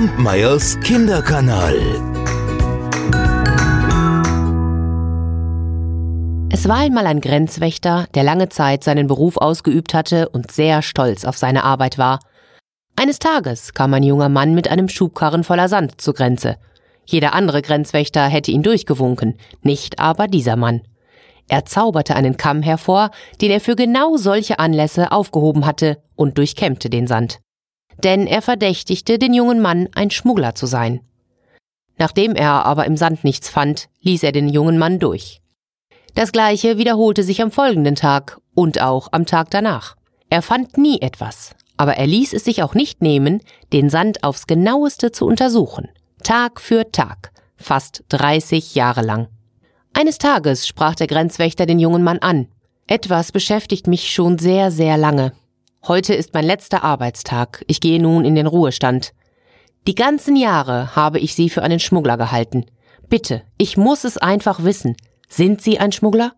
Kampmeyers Kinderkanal. Es war einmal ein Grenzwächter, der lange Zeit seinen Beruf ausgeübt hatte und sehr stolz auf seine Arbeit war. Eines Tages kam ein junger Mann mit einem Schubkarren voller Sand zur Grenze. Jeder andere Grenzwächter hätte ihn durchgewunken, nicht aber dieser Mann. Er zauberte einen Kamm hervor, den er für genau solche Anlässe aufgehoben hatte und durchkämmte den Sand. Denn er verdächtigte den jungen Mann, ein Schmuggler zu sein. Nachdem er aber im Sand nichts fand, ließ er den jungen Mann durch. Das gleiche wiederholte sich am folgenden Tag und auch am Tag danach. Er fand nie etwas, aber er ließ es sich auch nicht nehmen, den Sand aufs genaueste zu untersuchen. Tag für Tag, fast 30 Jahre lang. Eines Tages sprach der Grenzwächter den jungen Mann an. Etwas beschäftigt mich schon sehr, sehr lange. Heute ist mein letzter Arbeitstag. Ich gehe nun in den Ruhestand. Die ganzen Jahre habe ich Sie für einen Schmuggler gehalten. Bitte, ich muss es einfach wissen. Sind Sie ein Schmuggler?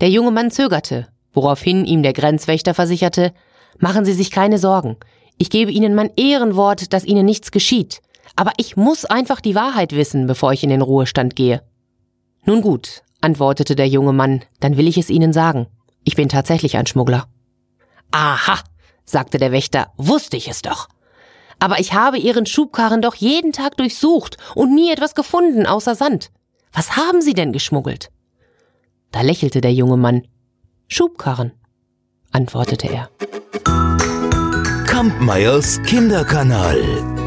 Der junge Mann zögerte, woraufhin ihm der Grenzwächter versicherte, machen Sie sich keine Sorgen. Ich gebe Ihnen mein Ehrenwort, dass Ihnen nichts geschieht. Aber ich muss einfach die Wahrheit wissen, bevor ich in den Ruhestand gehe. Nun gut, antwortete der junge Mann, dann will ich es Ihnen sagen. Ich bin tatsächlich ein Schmuggler. Aha, sagte der Wächter, wusste ich es doch. Aber ich habe Ihren Schubkarren doch jeden Tag durchsucht und nie etwas gefunden außer Sand. Was haben Sie denn geschmuggelt? Da lächelte der junge Mann. Schubkarren, antwortete er. Kampmeyers Kinderkanal.